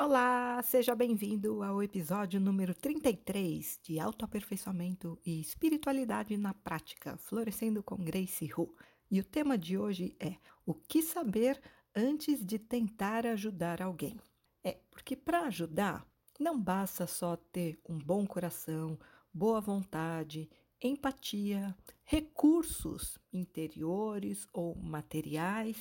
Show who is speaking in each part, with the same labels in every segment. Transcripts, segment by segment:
Speaker 1: Olá, seja bem-vindo ao episódio número 33 de Autoaperfeiçoamento e Espiritualidade na Prática, Florescendo com Grace Hu. E o tema de hoje é o que saber antes de tentar ajudar alguém. É, porque para ajudar, não basta só ter um bom coração, boa vontade, empatia, recursos interiores ou materiais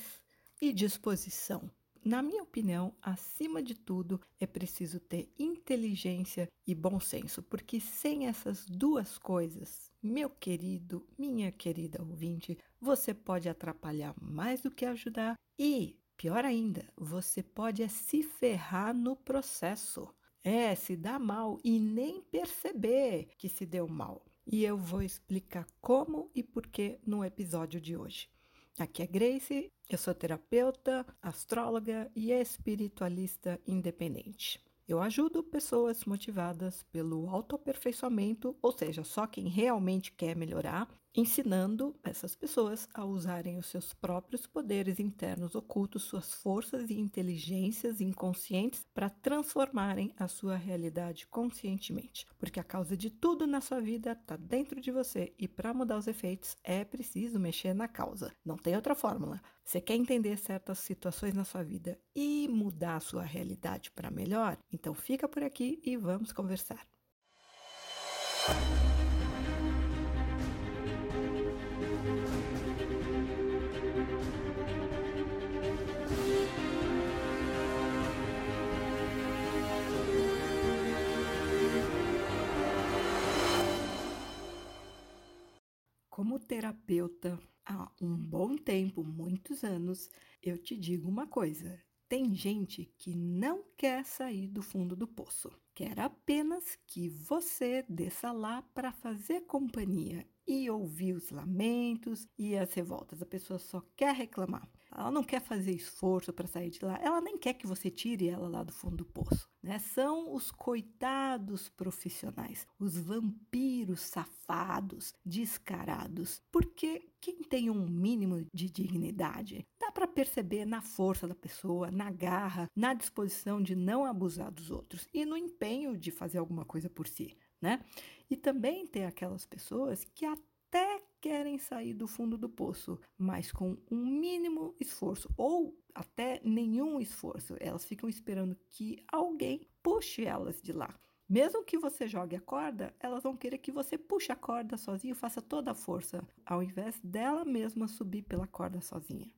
Speaker 1: e disposição. Na minha opinião, acima de tudo, é preciso ter inteligência e bom senso, porque sem essas duas coisas, meu querido, minha querida ouvinte, você pode atrapalhar mais do que ajudar e, pior ainda, você pode é se ferrar no processo. É, se dar mal e nem perceber que se deu mal. E eu vou explicar como e por que no episódio de hoje. Aqui é Grace, eu sou terapeuta, astróloga e espiritualista independente. Eu ajudo pessoas motivadas pelo autoaperfeiçoamento, ou seja, só quem realmente quer melhorar, ensinando essas pessoas a usarem os seus próprios poderes internos ocultos, suas forças e inteligências inconscientes para transformarem a sua realidade conscientemente. Porque a causa de tudo na sua vida está dentro de você e para mudar os efeitos é preciso mexer na causa. Não tem outra fórmula. Você quer entender certas situações na sua vida e mudar a sua realidade para melhor? Então fica por aqui e vamos conversar. Terapeuta há um bom tempo, muitos anos, eu te digo uma coisa: tem gente que não quer sair do fundo do poço, quer apenas que você desça lá para fazer companhia e ouvir os lamentos e as revoltas. A pessoa só quer reclamar. Ela não quer fazer esforço para sair de lá. Ela nem quer que você tire ela lá do fundo do poço. Né? São os coitados profissionais, os vampiros safados, descarados. Porque quem tem um mínimo de dignidade dá para perceber na força da pessoa, na garra, na disposição de não abusar dos outros e no empenho de fazer alguma coisa por si. Né? E também tem aquelas pessoas que até querem sair do fundo do poço, mas com um mínimo esforço ou até nenhum esforço. Elas ficam esperando que alguém puxe elas de lá. Mesmo que você jogue a corda, elas vão querer que você puxe a corda sozinho, faça toda a força, ao invés dela mesma subir pela corda sozinha.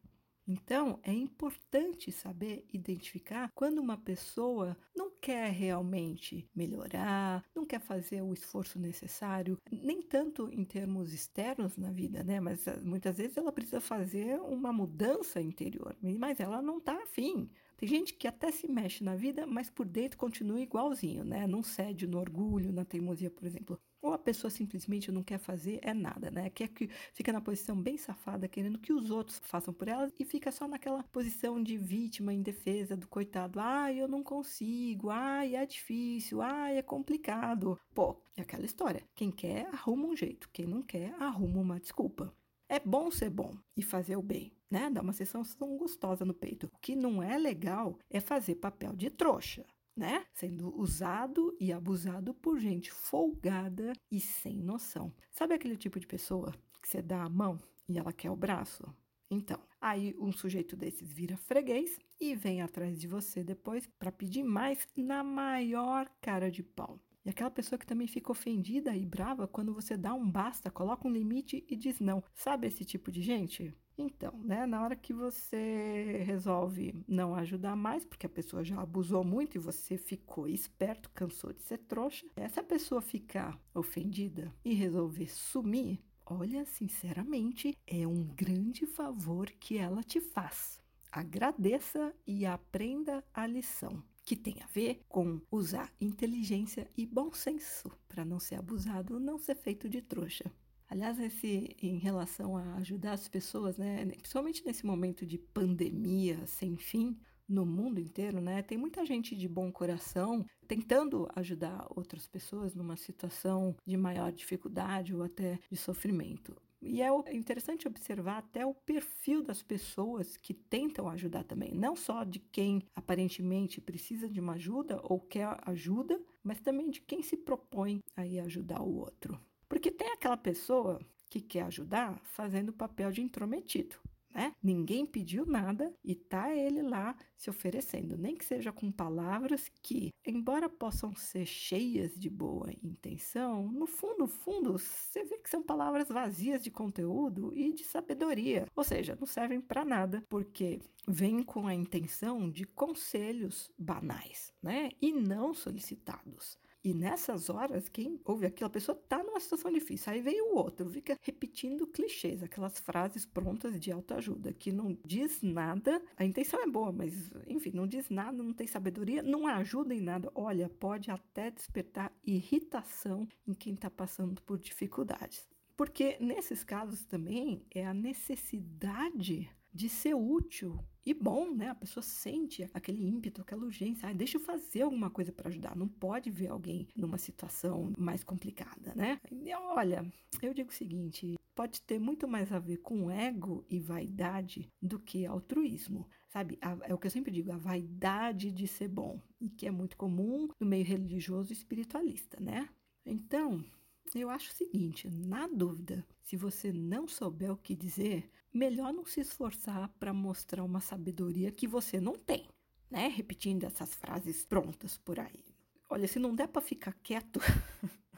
Speaker 1: Então, é importante saber identificar quando uma pessoa não quer realmente melhorar, não quer fazer o esforço necessário, nem tanto em termos externos na vida, né? Mas ah, muitas vezes ela precisa fazer uma mudança interior, mas ela não está afim. Tem gente que até se mexe na vida, mas por dentro continua igualzinho, né? Não cede no orgulho, na teimosia, por exemplo. Pessoa simplesmente não quer fazer é nada, né? Quer que fica na posição bem safada, querendo que os outros façam por ela e fica só naquela posição de vítima em defesa do coitado. Ah, eu não consigo. Ah, é difícil. Ah, é complicado. Pô, é aquela história. Quem quer arruma um jeito, quem não quer arruma uma desculpa. É bom ser bom e fazer o bem, né? Dar uma sensação gostosa no peito. O que não é legal é fazer papel de trouxa, né? Sendo usado e abusado por gente folgada e sem noção. Sabe aquele tipo de pessoa que você dá a mão e ela quer o braço? Então, aí um sujeito desses vira freguês e vem atrás de você depois para pedir mais na maior cara de pau. E aquela pessoa que também fica ofendida e brava quando você dá um basta, coloca um limite e diz não. Sabe esse tipo de gente? Então, né, na hora que você resolve não ajudar mais, porque a pessoa já abusou muito e você ficou esperto, cansou de ser trouxa, essa pessoa ficar ofendida e resolver sumir, olha, sinceramente, é um grande favor que ela te faz. Agradeça e aprenda a lição que tem a ver com usar inteligência e bom senso para não ser abusado, não ser feito de trouxa. Aliás, esse em relação a ajudar as pessoas, né, principalmente nesse momento de pandemia sem fim no mundo inteiro, né, tem muita gente de bom coração tentando ajudar outras pessoas numa situação de maior dificuldade ou até de sofrimento. E é interessante observar até o perfil das pessoas que tentam ajudar também, não só de quem aparentemente precisa de uma ajuda ou quer ajuda, mas também de quem se propõe a ir ajudar o outro. Porque tem aquela pessoa que quer ajudar fazendo o papel de intrometido né? Ninguém pediu nada e tá ele lá se oferecendo, nem que seja com palavras que, embora possam ser cheias de boa intenção, no fundo, fundo, você vê que são palavras vazias de conteúdo e de sabedoria, ou seja, não servem para nada, porque vêm com a intenção de conselhos banais, né? E não solicitados. E nessas horas, quem ouve aquilo, a pessoa está numa situação difícil. Aí vem o outro, fica repetindo clichês, aquelas frases prontas de autoajuda, que não diz nada. A intenção é boa, mas, enfim, não diz nada, não tem sabedoria, não ajuda em nada. Olha, pode até despertar irritação em quem está passando por dificuldades. Porque nesses casos também é a necessidade de ser útil e bom, né? A pessoa sente aquele ímpeto, aquela urgência. Ah, deixa eu fazer alguma coisa para ajudar. Não pode ver alguém numa situação mais complicada, né? E, olha, eu digo o seguinte: pode ter muito mais a ver com ego e vaidade do que altruísmo. Sabe, a, é o que eu sempre digo, a vaidade de ser bom, e que é muito comum no meio religioso e espiritualista, né? Então, eu acho o seguinte: na dúvida, se você não souber o que dizer, melhor não se esforçar para mostrar uma sabedoria que você não tem, né? Repetindo essas frases prontas por aí. Olha, se não der para ficar quieto,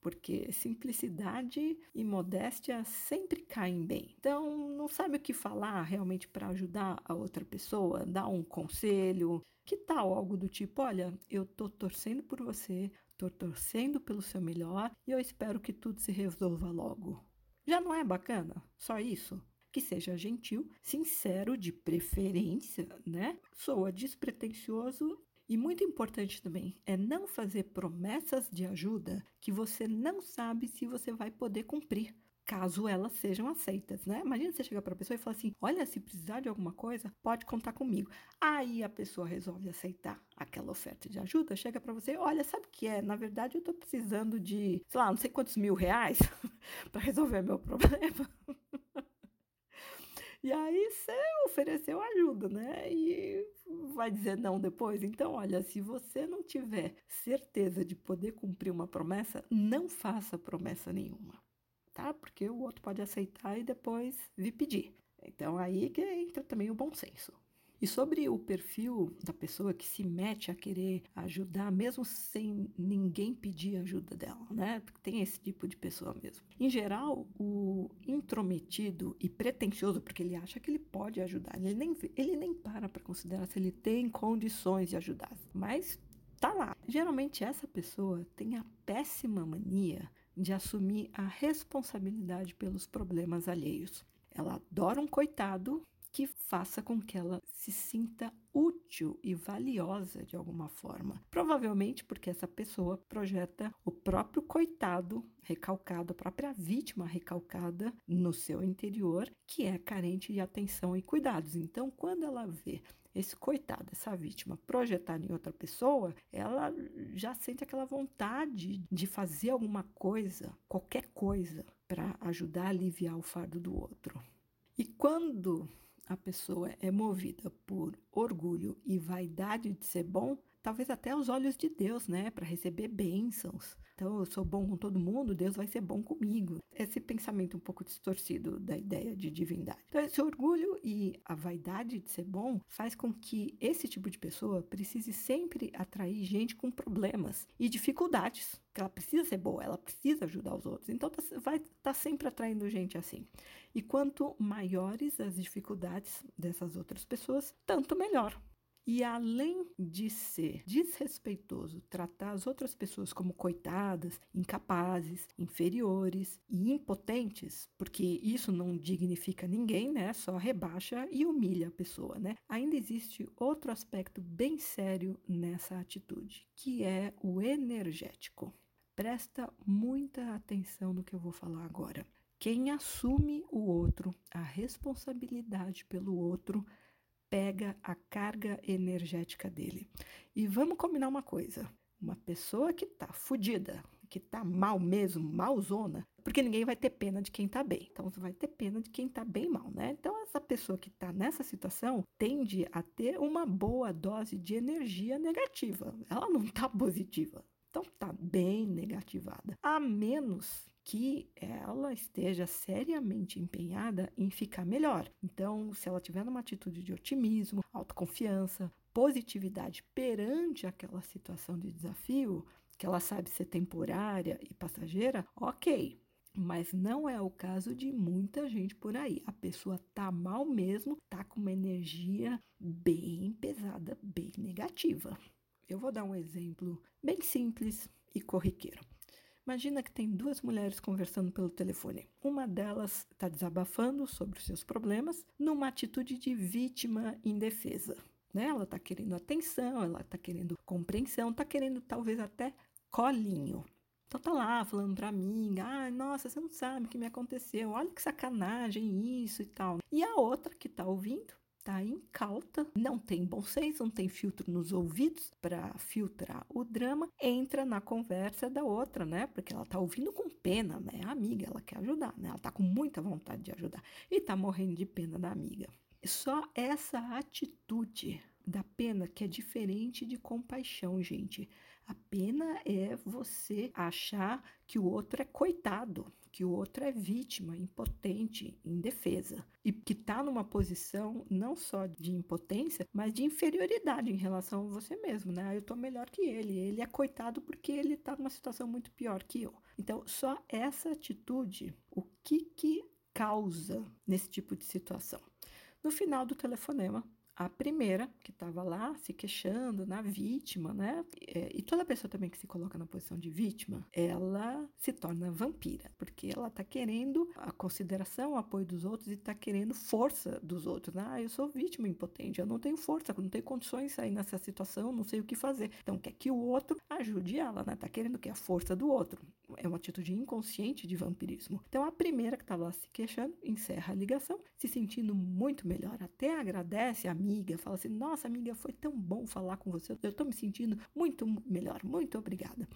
Speaker 1: porque simplicidade e modéstia sempre caem bem. Então, não sabe o que falar realmente para ajudar a outra pessoa, dar um conselho. Que tal algo do tipo: olha, eu tô torcendo por você, tô torcendo pelo seu melhor e eu espero que tudo se resolva logo. Já não é bacana? Só isso? Que seja gentil, sincero, de preferência, né? Soa despretensioso e muito importante também é não fazer promessas de ajuda que você não sabe se você vai poder cumprir caso elas sejam aceitas, né? Imagina você chegar para a pessoa e falar assim: "Olha, se precisar de alguma coisa, pode contar comigo". Aí a pessoa resolve aceitar aquela oferta de ajuda, chega para você: "Olha, sabe o que é? Na verdade, eu estou precisando de, sei lá, não sei quantos mil reais para resolver meu problema". E aí você ofereceu ajuda, né? E vai dizer não depois. Então, olha, se você não tiver certeza de poder cumprir uma promessa, não faça promessa nenhuma tá? Porque o outro pode aceitar e depois vir pedir. Então aí que entra também o bom senso. E sobre o perfil da pessoa que se mete a querer ajudar, mesmo sem ninguém pedir ajuda dela, né? Tem esse tipo de pessoa mesmo. Em geral, o intrometido e pretensioso, porque ele acha que ele pode ajudar, ele nem, ele nem para para considerar se ele tem condições de ajudar, mas tá lá. Geralmente, essa pessoa tem a péssima mania de assumir a responsabilidade pelos problemas alheios. Ela adora um coitado que faça com que ela se sinta útil e valiosa de alguma forma. Provavelmente porque essa pessoa projeta o próprio coitado recalcado, a própria vítima recalcada no seu interior, que é carente de atenção e cuidados. Então, quando ela vê esse coitado, essa vítima projetada em outra pessoa, ela já sente aquela vontade de fazer alguma coisa, qualquer coisa, para ajudar a aliviar o fardo do outro. E quando a pessoa é movida por orgulho e vaidade de ser bom, talvez até aos olhos de Deus, né, para receber bênçãos, então, eu sou bom com todo mundo, Deus vai ser bom comigo. Esse pensamento um pouco distorcido da ideia de divindade. Então, esse orgulho e a vaidade de ser bom faz com que esse tipo de pessoa precise sempre atrair gente com problemas e dificuldades. Que ela precisa ser boa, ela precisa ajudar os outros. Então, tá, vai estar tá sempre atraindo gente assim. E quanto maiores as dificuldades dessas outras pessoas, tanto melhor. E além de ser desrespeitoso, tratar as outras pessoas como coitadas, incapazes, inferiores e impotentes, porque isso não dignifica ninguém, né? Só rebaixa e humilha a pessoa, né? Ainda existe outro aspecto bem sério nessa atitude, que é o energético. Presta muita atenção no que eu vou falar agora. Quem assume o outro, a responsabilidade pelo outro, pega a carga energética dele. E vamos combinar uma coisa: uma pessoa que está fodida, que tá mal mesmo, malzona, porque ninguém vai ter pena de quem tá bem. Então, você vai ter pena de quem tá bem mal, né? Então, essa pessoa que tá nessa situação tende a ter uma boa dose de energia negativa. Ela não tá positiva. Então, tá bem negativada. A menos que ela esteja seriamente empenhada em ficar melhor. Então, se ela tiver numa atitude de otimismo, autoconfiança, positividade perante aquela situação de desafio, que ela sabe ser temporária e passageira, ok. Mas não é o caso de muita gente por aí. A pessoa tá mal mesmo, tá com uma energia bem pesada, bem negativa. Eu vou dar um exemplo bem simples e corriqueiro. Imagina que tem duas mulheres conversando pelo telefone. Uma delas está desabafando sobre os seus problemas numa atitude de vítima indefesa. Né? Ela está querendo atenção, ela está querendo compreensão, está querendo talvez até colinho. Então tá lá falando pra mim, ah, nossa, você não sabe o que me aconteceu, olha que sacanagem isso e tal. E a outra que tá ouvindo tá incauta, não tem bom senso, não tem filtro nos ouvidos para filtrar o drama, entra na conversa da outra, né? Porque ela tá ouvindo com pena, né? A amiga, ela quer ajudar, né? Ela tá com muita vontade de ajudar e tá morrendo de pena da amiga. Só essa atitude da pena que é diferente de compaixão, gente. A pena é você achar que o outro é coitado, que o outro é vítima, impotente, indefesa e que está numa posição não só de impotência, mas de inferioridade em relação a você mesmo, né? Eu estou melhor que ele, ele é coitado porque ele está numa situação muito pior que eu. Então, só essa atitude, o que que causa nesse tipo de situação? No final do telefonema, a primeira, que estava lá se queixando na vítima, né? É, e toda pessoa também que se coloca na posição de vítima, ela se torna vampira, porque ela está querendo a consideração, o apoio dos outros e está querendo força dos outros. Né? Ah, eu sou vítima impotente, eu não tenho força, não tenho condições de sair nessa situação, não sei o que fazer. Então, quer que o outro ajude ela, né? Tá querendo que a força do outro. É uma atitude inconsciente de vampirismo. Então, a primeira que estava lá se queixando encerra a ligação, se sentindo muito melhor, até agradece a amiga, fala assim: Nossa, amiga, foi tão bom falar com você, eu estou me sentindo muito melhor, muito obrigada.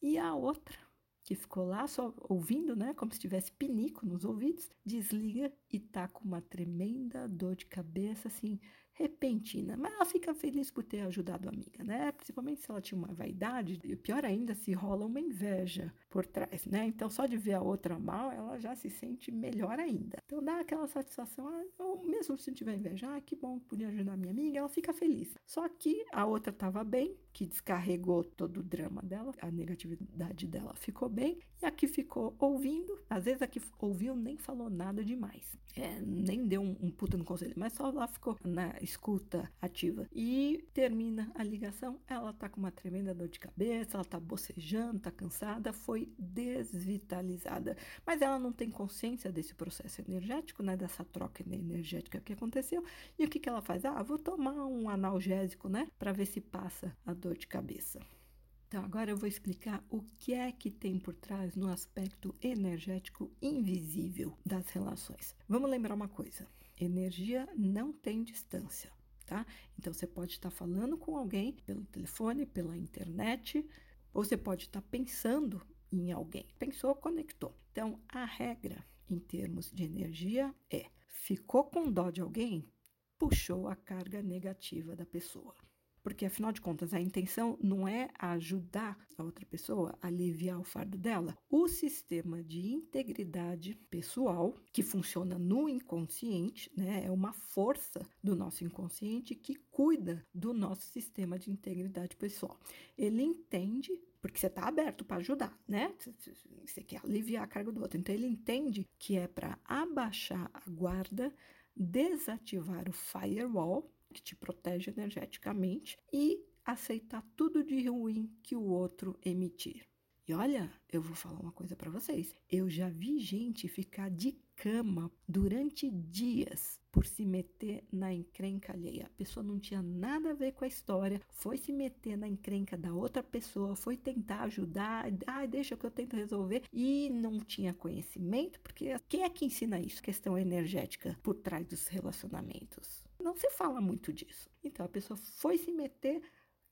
Speaker 1: E a outra, que ficou lá só ouvindo, né, como se tivesse pinico nos ouvidos, desliga e tá com uma tremenda dor de cabeça, assim, repentina, mas ela fica feliz por ter ajudado a amiga, né? Principalmente se ela tinha uma vaidade, e pior ainda se rola uma inveja por trás, né? Então só de ver a outra mal, ela já se sente melhor ainda. Então dá aquela satisfação, ah, mesmo se tiver inveja, ah, que bom, podia ajudar minha amiga, ela fica feliz. Só que a outra estava bem, que descarregou todo o drama dela, a negatividade dela ficou bem, e a que ficou ouvindo, às vezes a que ouviu nem falou nada demais, é, nem deu um, um puta no conselho, mas só lá ficou na escuta ativa. E termina a ligação, ela tá com uma tremenda dor de cabeça, ela tá bocejando, tá cansada, foi desvitalizada. Mas ela não tem consciência desse processo energético, né, dessa troca energética que aconteceu. E o que que ela faz? Ah, vou tomar um analgésico, né, para ver se passa a dor de cabeça. Então, agora eu vou explicar o que é que tem por trás no aspecto energético invisível das relações. Vamos lembrar uma coisa: energia não tem distância, tá? Então, você pode estar falando com alguém pelo telefone, pela internet, ou você pode estar pensando em alguém. Pensou, conectou. Então, a regra em termos de energia é: ficou com dó de alguém, puxou a carga negativa da pessoa. Porque, afinal de contas, a intenção não é ajudar a outra pessoa a aliviar o fardo dela. O sistema de integridade pessoal, que funciona no inconsciente, né, é uma força do nosso inconsciente que cuida do nosso sistema de integridade pessoal. Ele entende porque você está aberto para ajudar, né? Você quer aliviar a carga do outro. Então, ele entende que é para abaixar a guarda, desativar o firewall, que te protege energeticamente e aceitar tudo de ruim que o outro emitir. E olha, eu vou falar uma coisa para vocês. Eu já vi gente ficar de cama durante dias por se meter na encrenca alheia. A pessoa não tinha nada a ver com a história, foi se meter na encrenca da outra pessoa, foi tentar ajudar, ah, deixa que eu tento resolver e não tinha conhecimento, porque quem é que ensina isso? Questão energética por trás dos relacionamentos. Não se fala muito disso. Então a pessoa foi se meter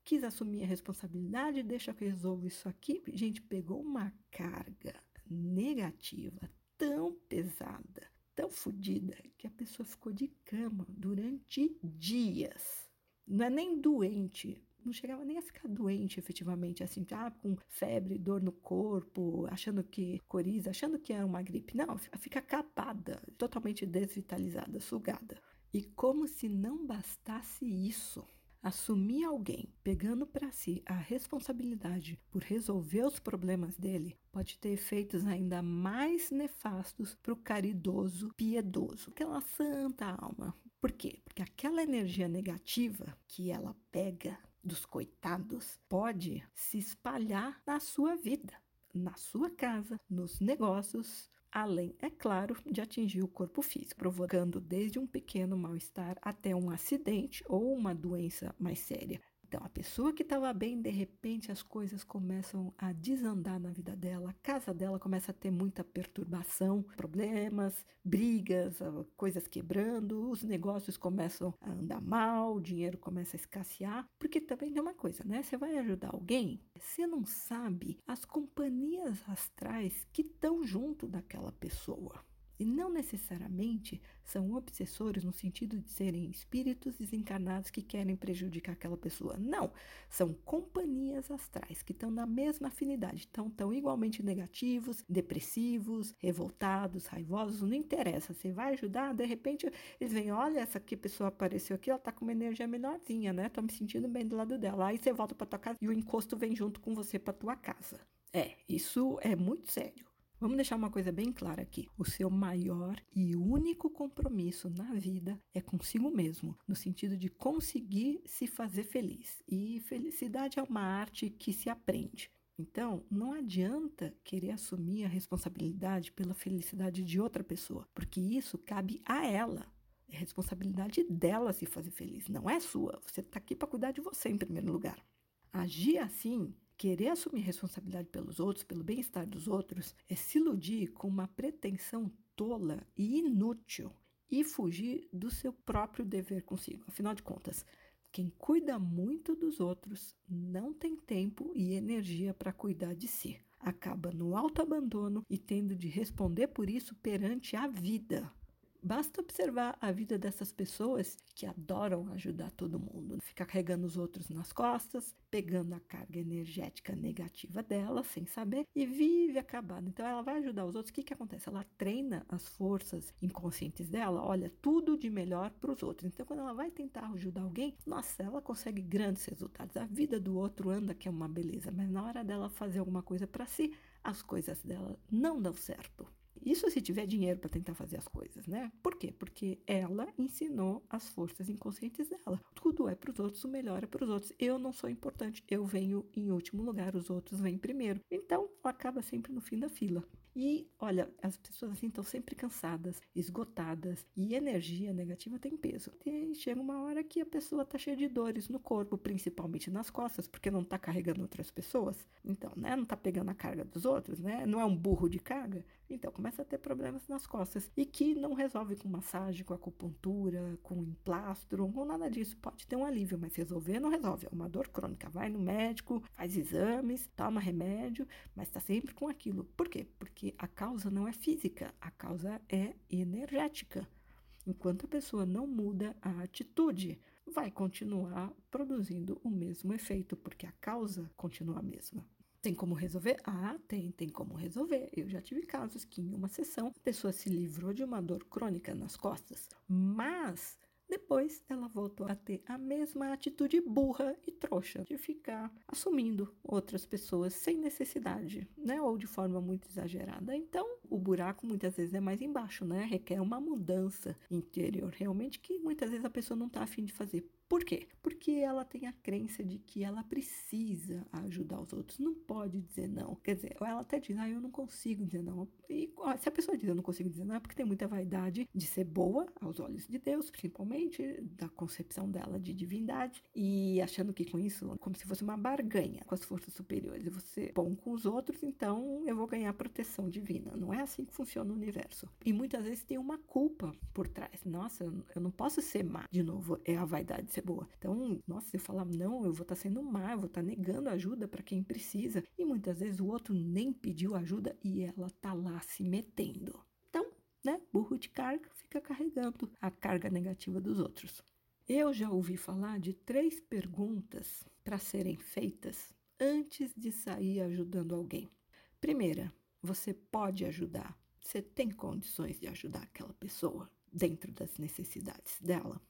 Speaker 1: quis assumir a responsabilidade, deixa que eu resolvo isso aqui. Gente, pegou uma carga negativa tão pesada, tão fodida, que a pessoa ficou de cama durante dias. Não é nem doente, não chegava nem a ficar doente efetivamente, assim, ah, com febre, dor no corpo, achando que coriza, achando que era uma gripe. Não, fica capada, totalmente desvitalizada, sugada. E como se não bastasse isso, assumir alguém pegando para si a responsabilidade por resolver os problemas dele pode ter efeitos ainda mais nefastos para o caridoso, piedoso, aquela santa alma. Por quê? Porque aquela energia negativa que ela pega dos coitados pode se espalhar na sua vida, na sua casa, nos negócios, além, é claro, de atingir o corpo físico, provocando desde um pequeno mal-estar até um acidente ou uma doença mais séria. Então, a pessoa que estava bem, de repente as coisas começam a desandar na vida dela, a casa dela começa a ter muita perturbação, problemas, brigas, ah, coisas quebrando, os negócios começam a andar mal, o dinheiro começa a escassear, porque também tem uma coisa, né? Você vai ajudar alguém, você não sabe as companhias astrais que estão junto daquela pessoa. E não necessariamente são obsessores no sentido de serem espíritos desencarnados que querem prejudicar aquela pessoa. Não, são companhias astrais que estão na mesma afinidade, então estão igualmente negativos, depressivos, revoltados, raivosos, não interessa. Você vai ajudar, de repente eles vêm, olha, essa aqui pessoa apareceu aqui, ela tá com uma energia melhorzinha, né? Tô me sentindo bem do lado dela. Aí você volta para tua casa e o encosto vem junto com você para tua casa. É, isso é muito sério. Vamos deixar uma coisa bem clara aqui. O seu maior e único compromisso na vida é consigo mesmo, no sentido de conseguir se fazer feliz. E felicidade é uma arte que se aprende. Então, não adianta querer assumir a responsabilidade pela felicidade de outra pessoa, porque isso cabe a ela. É responsabilidade dela se fazer feliz, não é sua. Você está aqui para cuidar de você em primeiro lugar. Agir assim Querer assumir responsabilidade pelos outros, pelo bem-estar dos outros, é se iludir com uma pretensão tola e inútil e fugir do seu próprio dever consigo. Afinal de contas, quem cuida muito dos outros não tem tempo e energia para cuidar de si. Acaba no autoabandono e tendo de responder por isso perante a vida. Basta observar a vida dessas pessoas que adoram ajudar todo mundo, ficar carregando os outros nas costas, pegando a carga energética negativa dela sem saber e vive acabada. Então ela vai ajudar os outros. O que, que acontece? Ela treina as forças inconscientes dela, olha tudo de melhor para os outros. Então quando ela vai tentar ajudar alguém, nossa, ela consegue grandes resultados. A vida do outro anda que é uma beleza, mas na hora dela fazer alguma coisa para si, as coisas dela não dão certo. Isso se tiver dinheiro para tentar fazer as coisas, né? Por quê? Porque ela ensinou as forças inconscientes dela. Tudo é para os outros, o melhor é para os outros. Eu não sou importante, eu venho em último lugar, os outros vêm primeiro. Então, acaba sempre no fim da fila. E olha, as pessoas assim estão sempre cansadas, esgotadas e energia negativa tem peso. E chega uma hora que a pessoa está cheia de dores no corpo, principalmente nas costas, porque não está carregando outras pessoas. Então, né, não está pegando a carga dos outros, né? Não é um burro de carga. Então, começa a ter problemas nas costas e que não resolve com massagem, com acupuntura, com emplastro, ou nada disso. Pode ter um alívio, mas resolver não resolve. É uma dor crônica. Vai no médico, faz exames, toma remédio, mas está sempre com aquilo. Por quê? Porque a causa não é física, a causa é energética. Enquanto a pessoa não muda a atitude, vai continuar produzindo o mesmo efeito, porque a causa continua a mesma. Tem como resolver? Ah, tem, tem como resolver. Eu já tive casos que em uma sessão a pessoa se livrou de uma dor crônica nas costas, mas depois ela voltou a ter a mesma atitude burra e trouxa de ficar assumindo outras pessoas sem necessidade, né? Ou de forma muito exagerada. Então, o buraco muitas vezes é mais embaixo, né? Requer uma mudança interior, realmente que muitas vezes a pessoa não está afim de fazer. Por quê? Porque ela tem a crença de que ela precisa ajudar os outros, não pode dizer não. Quer dizer, ela até diz, ah, eu não consigo dizer não. E ó, se a pessoa diz, eu não consigo dizer não, é porque tem muita vaidade de ser boa aos olhos de Deus, principalmente da concepção dela de divindade, e achando que com isso, como se fosse uma barganha com as forças superiores. Você é bom com os outros, então eu vou ganhar proteção divina. Não é assim que funciona o universo. E muitas vezes tem uma culpa por trás. Nossa, eu não posso ser má. De novo, é a vaidade ser boa. Então, nossa, se eu falar não, eu vou estar tá sendo má, eu vou estar tá negando ajuda para quem precisa. E muitas vezes o outro nem pediu ajuda e ela tá lá se metendo. Então, né, burro de carga fica carregando a carga negativa dos outros. Eu já ouvi falar de três perguntas para serem feitas antes de sair ajudando alguém. Primeira, você pode ajudar? Você tem condições de ajudar aquela pessoa dentro das necessidades dela?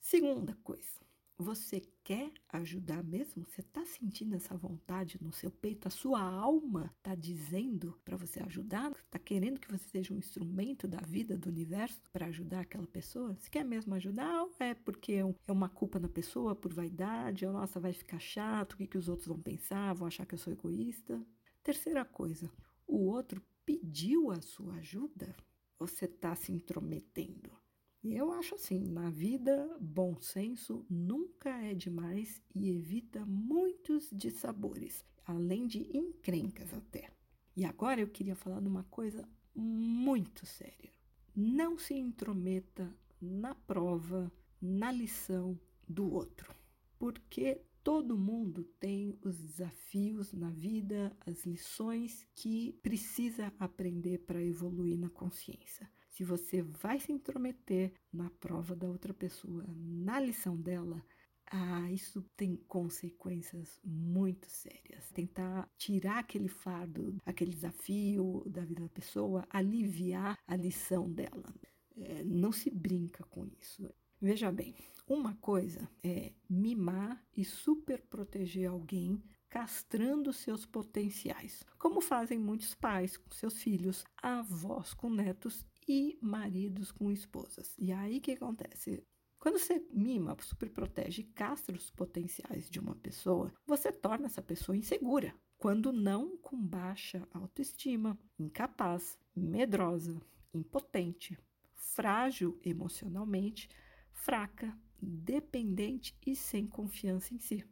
Speaker 1: Segunda coisa, você quer ajudar mesmo? Você está sentindo essa vontade no seu peito? A sua alma está dizendo para você ajudar? Está querendo que você seja um instrumento da vida, do universo, para ajudar aquela pessoa? Você quer mesmo ajudar? Ou é porque é uma culpa na pessoa, por vaidade? Ou, nossa, vai ficar chato, o que, que os outros vão pensar? Vão achar que eu sou egoísta? Terceira coisa, o outro pediu a sua ajuda? Você está se intrometendo? Eu acho assim, na vida, bom senso nunca é demais e evita muitos dissabores, além de encrencas até. E agora eu queria falar de uma coisa muito séria. Não se intrometa na prova, na lição do outro, porque todo mundo tem os desafios na vida, as lições que precisa aprender para evoluir na consciência se você vai se intrometer na prova da outra pessoa, na lição dela, ah, isso tem consequências muito sérias. Tentar tirar aquele fardo, aquele desafio da vida da pessoa, aliviar a lição dela. É, não se brinca com isso. Veja bem, uma coisa é mimar e super proteger alguém castrando seus potenciais, como fazem muitos pais com seus filhos, avós com netos e maridos com esposas. E aí o que acontece? Quando você mima, super protege e castra os potenciais de uma pessoa, você torna essa pessoa insegura. Quando não com baixa autoestima, incapaz, medrosa, impotente, frágil emocionalmente, fraca, dependente e sem confiança em si.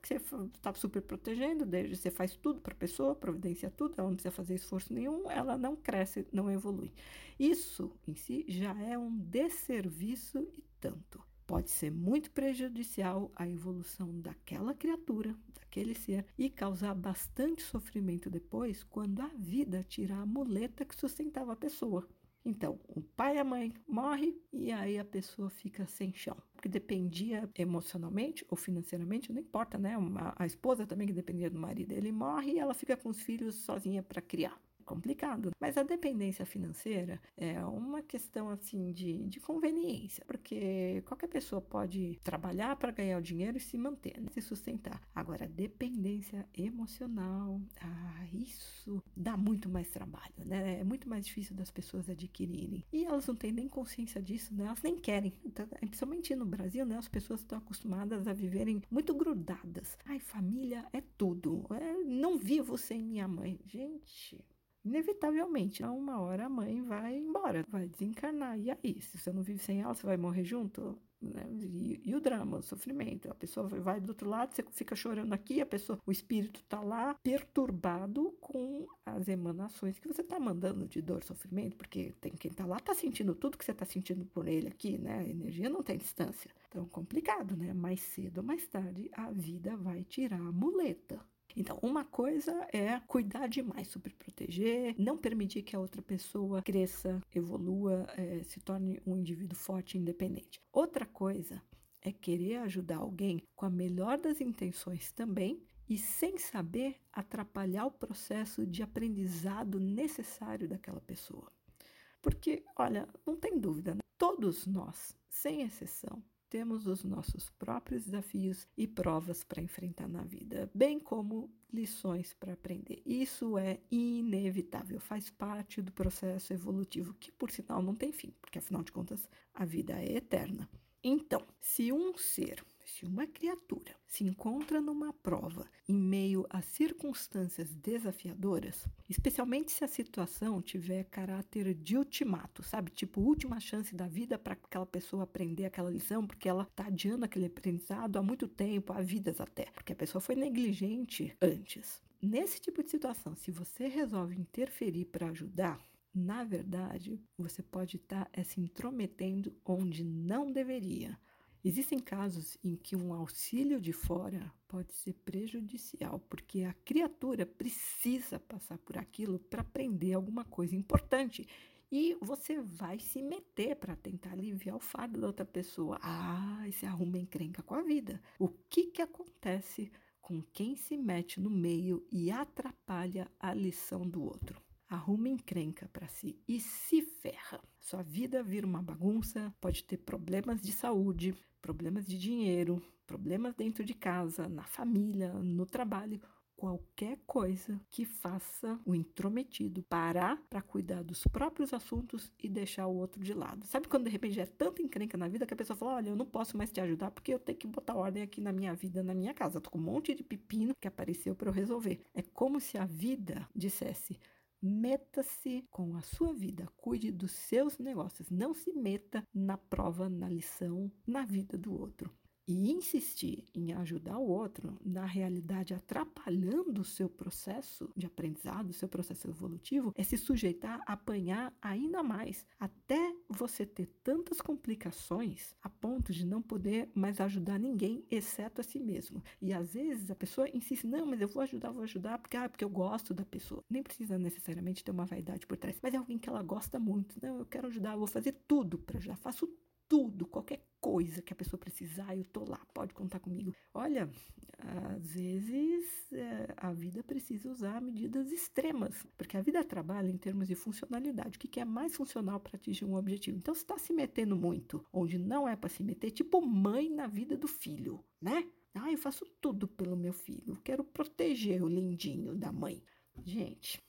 Speaker 1: Porque você está super protegendo, desde você faz tudo para a pessoa, providencia tudo, ela não precisa fazer esforço nenhum, ela não cresce, não evolui. Isso em si já é um desserviço e tanto. Pode ser muito prejudicial à evolução daquela criatura, daquele ser, e causar bastante sofrimento depois quando a vida tirar a muleta que sustentava a pessoa. Então, o pai e a mãe morrem e aí a pessoa fica sem chão. Porque dependia emocionalmente ou financeiramente, não importa, né? Uma, a esposa também que dependia do marido, ele morre e ela fica com os filhos sozinha para criar complicado. Mas a dependência financeira é uma questão assim de, de conveniência, porque qualquer pessoa pode trabalhar para ganhar o dinheiro e se manter, né? se sustentar. Agora, dependência emocional, ah, isso dá muito mais trabalho, né? É muito mais difícil das pessoas adquirirem. E elas não têm nem consciência disso, né? Elas nem querem. Então, principalmente no Brasil, né? As pessoas estão acostumadas a viverem muito grudadas. Ai, família é tudo. É, não vivo sem minha mãe. Gente, inevitavelmente, a uma hora a mãe vai embora, vai desencarnar. E aí, se você não vive sem ela, você vai morrer junto? Né? E, e, o drama, o sofrimento. A pessoa vai do outro lado, você fica chorando aqui, a pessoa, o espírito está lá perturbado com as emanações que você está mandando de dor, sofrimento, porque tem quem está lá está sentindo tudo que você está sentindo por ele aqui, né? A energia não tem distância. Então, complicado, né? Mais cedo ou mais tarde, a vida vai tirar a muleta. Então, uma coisa é cuidar demais, super proteger, não permitir que a outra pessoa cresça, evolua, é, se torne um indivíduo forte e independente. Outra coisa é querer ajudar alguém com a melhor das intenções também e sem saber atrapalhar o processo de aprendizado necessário daquela pessoa. Porque, olha, não tem dúvida, né? todos nós, sem exceção, temos os nossos próprios desafios e provas para enfrentar na vida, bem como lições para aprender. Isso é inevitável, faz parte do processo evolutivo, que por sinal não tem fim, porque afinal de contas a vida é eterna. Então, se um ser se uma criatura se encontra numa prova em meio a circunstâncias desafiadoras, especialmente se a situação tiver caráter de ultimato, sabe? Tipo, última chance da vida para aquela pessoa aprender aquela lição, porque ela está adiando aquele aprendizado há muito tempo, há vidas até, porque a pessoa foi negligente antes. Nesse tipo de situação, se você resolve interferir para ajudar, na verdade, você pode estar tá, é, se intrometendo onde não deveria Existem casos em que um auxílio de fora pode ser prejudicial, porque a criatura precisa passar por aquilo para aprender alguma coisa importante. E você vai se meter para tentar aliviar o fardo da outra pessoa. Ah, e se arruma encrenca com a vida. O que, que acontece com quem se mete no meio e atrapalha a lição do outro? Arruma encrenca para si e se ferra. Sua vida vira uma bagunça, pode ter problemas de saúde, problemas de dinheiro, problemas dentro de casa, na família, no trabalho, qualquer coisa que faça o intrometido parar para cuidar dos próprios assuntos e deixar o outro de lado. Sabe quando de repente é tanta encrenca na vida que a pessoa fala: Olha, eu não posso mais te ajudar porque eu tenho que botar ordem aqui na minha vida, na minha casa. Eu tô com um monte de pepino que apareceu para eu resolver. É como se a vida dissesse: Meta-se com a sua vida, cuide dos seus negócios, não se meta na prova, na lição, na vida do outro e insistir em ajudar o outro, na realidade atrapalhando o seu processo de aprendizado, o seu processo evolutivo, é se sujeitar a apanhar ainda mais, até você ter tantas complicações a ponto de não poder mais ajudar ninguém, exceto a si mesmo. E às vezes a pessoa insiste, não, mas eu vou ajudar, vou ajudar, porque, ah, porque eu gosto da pessoa. Nem precisa necessariamente ter uma vaidade por trás, mas é alguém que ela gosta muito. Não, eu quero ajudar, eu vou fazer tudo para ajudar, faço tudo, qualquer coisa que a pessoa precisar, eu tô lá, pode contar comigo. Olha, às vezes é, a vida precisa usar medidas extremas, porque a vida trabalha em termos de funcionalidade, o que, é mais funcional para atingir um objetivo. Então, se está se metendo muito, onde não é para se meter, tipo mãe na vida do filho, né? Ah, eu faço tudo pelo meu filho, quero proteger o lindinho da mãe. Gente,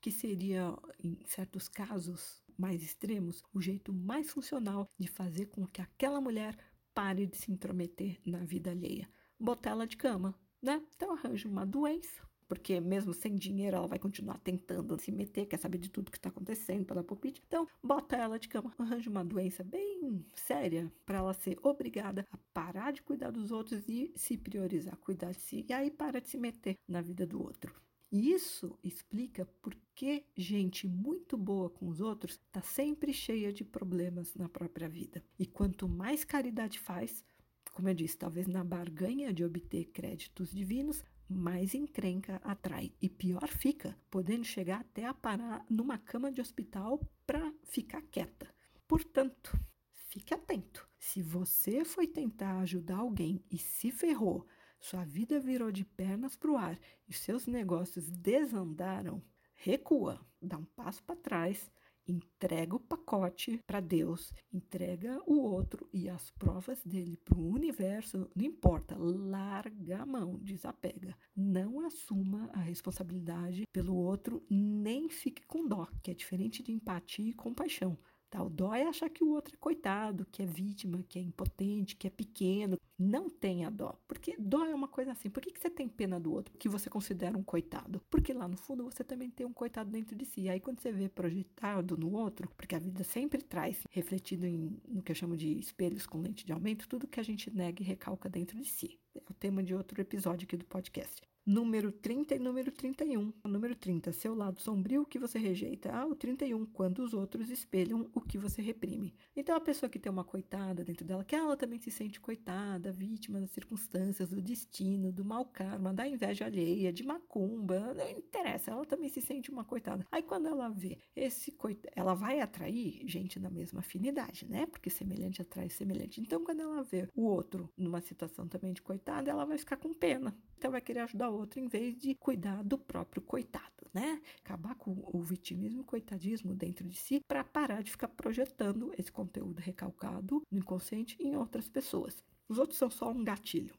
Speaker 1: que seria, em certos casos, mais extremos, o jeito mais funcional de fazer com que aquela mulher pare de se intrometer na vida alheia. Botar ela de cama, né? Então arranja uma doença, porque mesmo sem dinheiro ela vai continuar tentando se meter, quer saber de tudo que está acontecendo dar palpite. Então, bota ela de cama, arranja uma doença bem séria para ela ser obrigada a parar de cuidar dos outros e se priorizar, cuidar de si. E aí para de se meter na vida do outro. Isso explica por que gente muito boa com os outros está sempre cheia de problemas na própria vida. E quanto mais caridade faz, como eu disse, talvez na barganha de obter créditos divinos, mais encrenca atrai e pior fica, podendo chegar até a parar numa cama de hospital para ficar quieta. Portanto, fique atento. Se você foi tentar ajudar alguém e se ferrou, sua vida virou de pernas para o ar e seus negócios desandaram, recua, dá um passo para trás, entrega o pacote para Deus, entrega o outro e as provas dele para o universo, não importa, larga a mão, desapega. Não assuma a responsabilidade pelo outro, nem fique com dó, que é diferente de empatia e compaixão. Tá? O dó é achar que o outro é coitado, que é vítima, que é impotente, que é pequeno. Não tenha dó, porque dó é uma coisa assim. Por que, que você tem pena do outro que você considera um coitado? Porque lá no fundo você também tem um coitado dentro de si. Aí quando você vê projetado no outro, porque a vida sempre traz, refletido em, no que eu chamo de espelhos com lente de aumento, tudo que a gente nega e recalca dentro de si. É o tema de outro episódio aqui do podcast número 30 e número 31. O número 30, seu lado sombrio que você rejeita. Ah, o 31, quando os outros espelham o que você reprime. Então, a pessoa que tem uma coitada dentro dela, que ela também se sente coitada, vítima das circunstâncias, do destino, do mau karma, da inveja alheia, de macumba, não interessa, ela também se sente uma coitada. Aí, quando ela vê esse coitado, ela vai atrair gente da mesma afinidade, né? Porque semelhante atrai semelhante. Então, quando ela vê o outro numa situação também de coitada, ela vai ficar com pena. Então, vai querer ajudar outro em vez de cuidar do próprio coitado, né? Acabar com o vitimismo coitadismo dentro de si para parar de ficar projetando esse conteúdo recalcado no inconsciente em outras pessoas. Os outros são só um gatilho.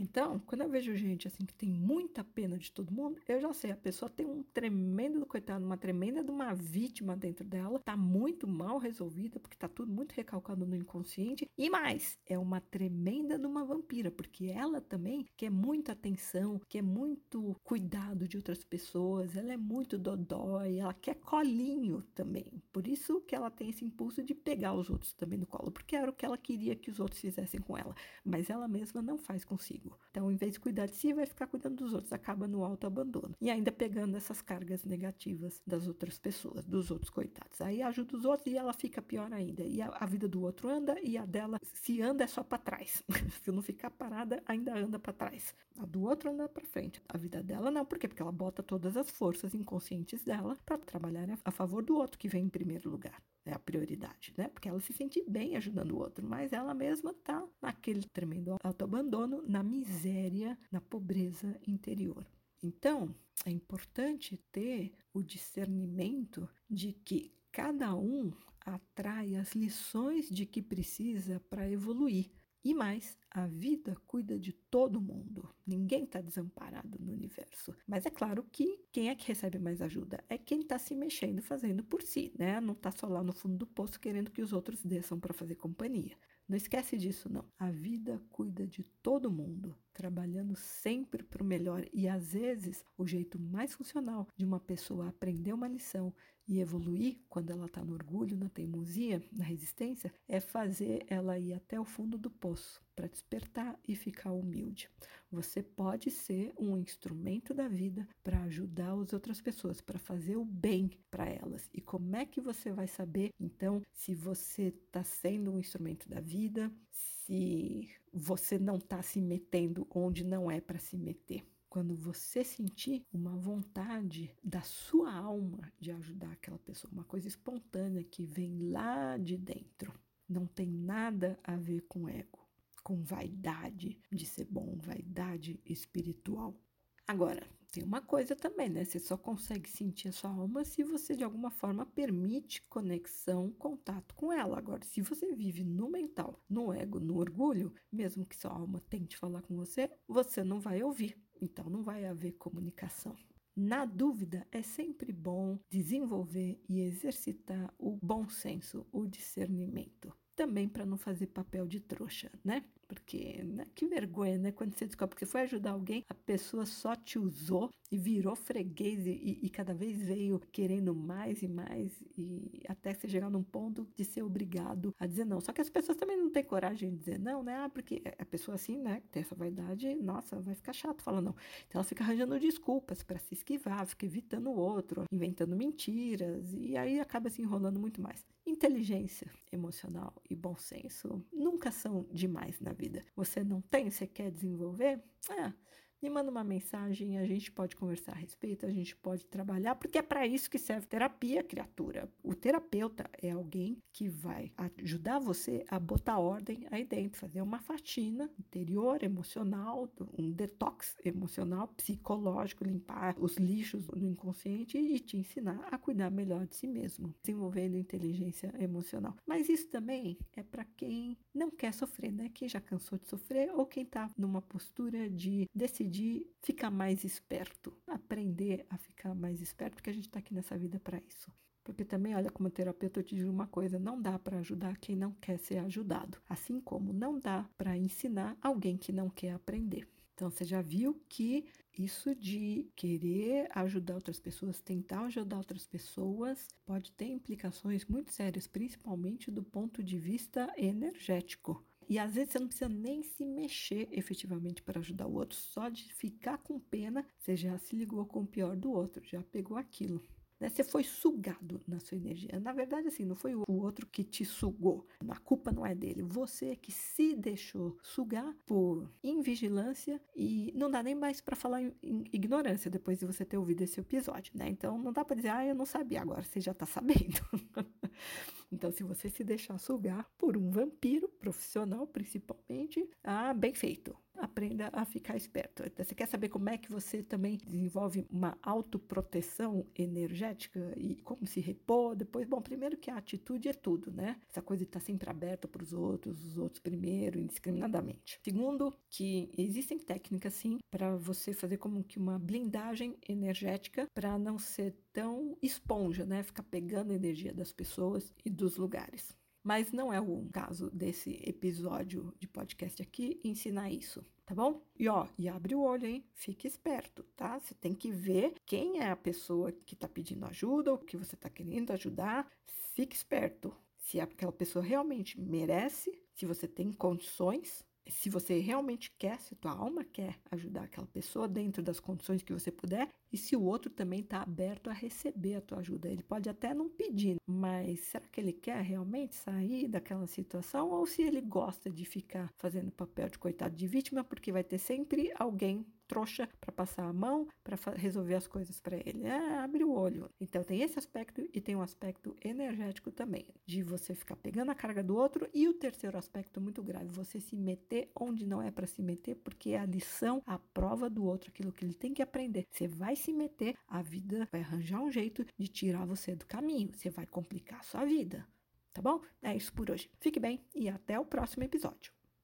Speaker 1: Então, quando eu vejo gente assim que tem muita pena de todo mundo, eu já sei, a pessoa tem um tremendo coitado, uma tremenda de uma vítima dentro dela, tá muito mal resolvida, porque tá tudo muito recalcado no inconsciente. E mais, é uma tremenda de uma vampira, porque ela também quer muita atenção, quer muito cuidado de outras pessoas, ela é muito dodói, ela quer colinho também. Por isso que ela tem esse impulso de pegar os outros também no colo, porque era o que ela queria que os outros fizessem com ela, mas ela mesma não faz consigo. Então, em vez de cuidar de si, vai ficar cuidando dos outros, acaba no autoabandono. E ainda pegando essas cargas negativas das outras pessoas, dos outros coitados. Aí ajuda os outros e ela fica pior ainda. E a, a vida do outro anda e a dela, se anda, é só para trás. se não ficar parada, ainda anda para trás. A do outro anda para frente. A vida dela não, por quê? Porque ela bota todas as forças inconscientes dela para trabalhar a favor do outro que vem em primeiro lugar é a prioridade, né? Porque ela se sente bem ajudando o outro, mas ela mesma tá naquele tremendo autoabandono, na miséria, na pobreza interior. Então, é importante ter o discernimento de que cada um atrai as lições de que precisa para evoluir. E mais, a vida cuida de todo mundo. Ninguém está desamparado no universo. Mas é claro que quem é que recebe mais ajuda? É quem está se mexendo, fazendo por si, né? Não está só lá no fundo do poço querendo que os outros desçam para fazer companhia. Não esquece disso, não. A vida cuida de todo mundo, trabalhando sempre para o melhor. E às vezes, o jeito mais funcional de uma pessoa aprender uma lição e evoluir quando ela está no orgulho, na teimosia, na resistência, é fazer ela ir até o fundo do poço para despertar e ficar humilde. Você pode ser um instrumento da vida para ajudar as outras pessoas, para fazer o bem para elas. E como é que você vai saber, então, se você está sendo um instrumento da vida, se você não está se metendo onde não é para se meter? Quando você sentir uma vontade da sua alma de ajudar aquela pessoa, uma coisa espontânea que vem lá de dentro, não tem nada a ver com ego, com vaidade de ser bom, vaidade espiritual. Agora, tem uma coisa também, né? Você só consegue sentir a sua alma se você de alguma forma permite conexão, contato com ela. Agora, se você vive no mental, no ego, no orgulho, mesmo que sua alma tente falar com você, você não vai ouvir. Então não vai haver comunicação. Na dúvida, é sempre bom desenvolver e exercitar o bom senso, o discernimento. Também para não fazer papel de trouxa, né? Porque né, que vergonha, né? Quando você descobre que foi ajudar alguém, a pessoa só te usou e virou freguês e, e, cada vez veio querendo mais e mais e até você chegar num ponto de ser obrigado a dizer não. Só que as pessoas também não têm coragem de dizer não, né? Ah, porque a pessoa assim, né, tem essa vaidade, nossa, vai ficar chato falar não. Então ela fica arranjando desculpas para se esquivar, fica evitando o outro, inventando mentiras e aí acaba se enrolando muito mais. Inteligência emocional e bom senso nunca são demais na vida. Você não tem, você quer desenvolver? É, me manda uma mensagem, a gente pode conversar a respeito, a gente pode trabalhar, porque é para isso que serve terapia, criatura. O terapeuta é alguém que vai ajudar você a botar ordem aí dentro, fazer uma faxina interior, emocional, um detox emocional, psicológico, limpar os lixos do inconsciente e te ensinar a cuidar melhor de si mesmo, desenvolvendo inteligência emocional. Mas isso também é para quem não quer sofrer, né? Quem já cansou de sofrer ou quem está numa postura de decidir de ficar mais esperto, aprender a ficar mais esperto, porque a gente está aqui nessa vida para isso. Porque também, olha, como terapeuta, eu te digo uma coisa: não dá para ajudar quem não quer ser ajudado. Assim como não dá para ensinar alguém que não quer aprender. Então, você já viu que isso de querer ajudar outras pessoas, tentar ajudar outras pessoas, pode ter implicações muito sérias, principalmente do ponto de vista energético. E às vezes você não precisa nem se mexer efetivamente para ajudar o outro, só de ficar com pena, você já se ligou com o pior do outro, já pegou aquilo. Né? Você foi sugado na sua energia. Na verdade, assim, não foi o outro que te sugou. A culpa não é dele. Você que se deixou sugar por invigilância e não dá nem mais para falar em, ignorância depois de você ter ouvido esse episódio, né? Então não dá para dizer, ah, eu não sabia, agora você já tá sabendo. então, se você se deixar sugar por um vampiro profissional, principalmente, ah, bem feito aprenda a ficar esperto. Você quer saber como é que você também desenvolve uma autoproteção energética e como se repor depois? Bom, primeiro que a atitude é tudo, né? Essa coisa de estar sempre aberta para os outros, os outros primeiro, indiscriminadamente. Segundo, que existem técnicas, sim, para você fazer como que uma blindagem energética para não ser tão esponja, né? Ficar pegando energia das pessoas e dos lugares. Mas não é o caso desse episódio de podcast aqui ensinar isso, tá bom? E ó, e abre o olho, hein? Fique esperto, tá? Você tem que ver quem é a pessoa que tá pedindo ajuda, o que você tá querendo ajudar. Fique esperto. Se aquela pessoa realmente merece, se você tem condições se você realmente quer, se tua alma quer ajudar aquela pessoa dentro das condições que você puder, e se o outro também está aberto a receber a tua ajuda. Ele pode até não pedir, mas será que ele quer realmente sair daquela situação? Ou se ele gosta de ficar fazendo papel de coitado de vítima, porque vai ter sempre alguém trouxa para passar a mão, para resolver as coisas para ele. É, abre o olho. Então tem esse aspecto e tem um aspecto energético também, de você ficar pegando a carga do outro e o terceiro aspecto muito grave, você se meter onde não é para se meter, porque é a lição, a prova do outro, aquilo que ele tem que aprender. Você vai se meter, a vida vai arranjar um jeito de tirar você do caminho. Você vai complicar a sua vida. Tá bom? É isso por hoje. Fique bem e até o próximo episódio.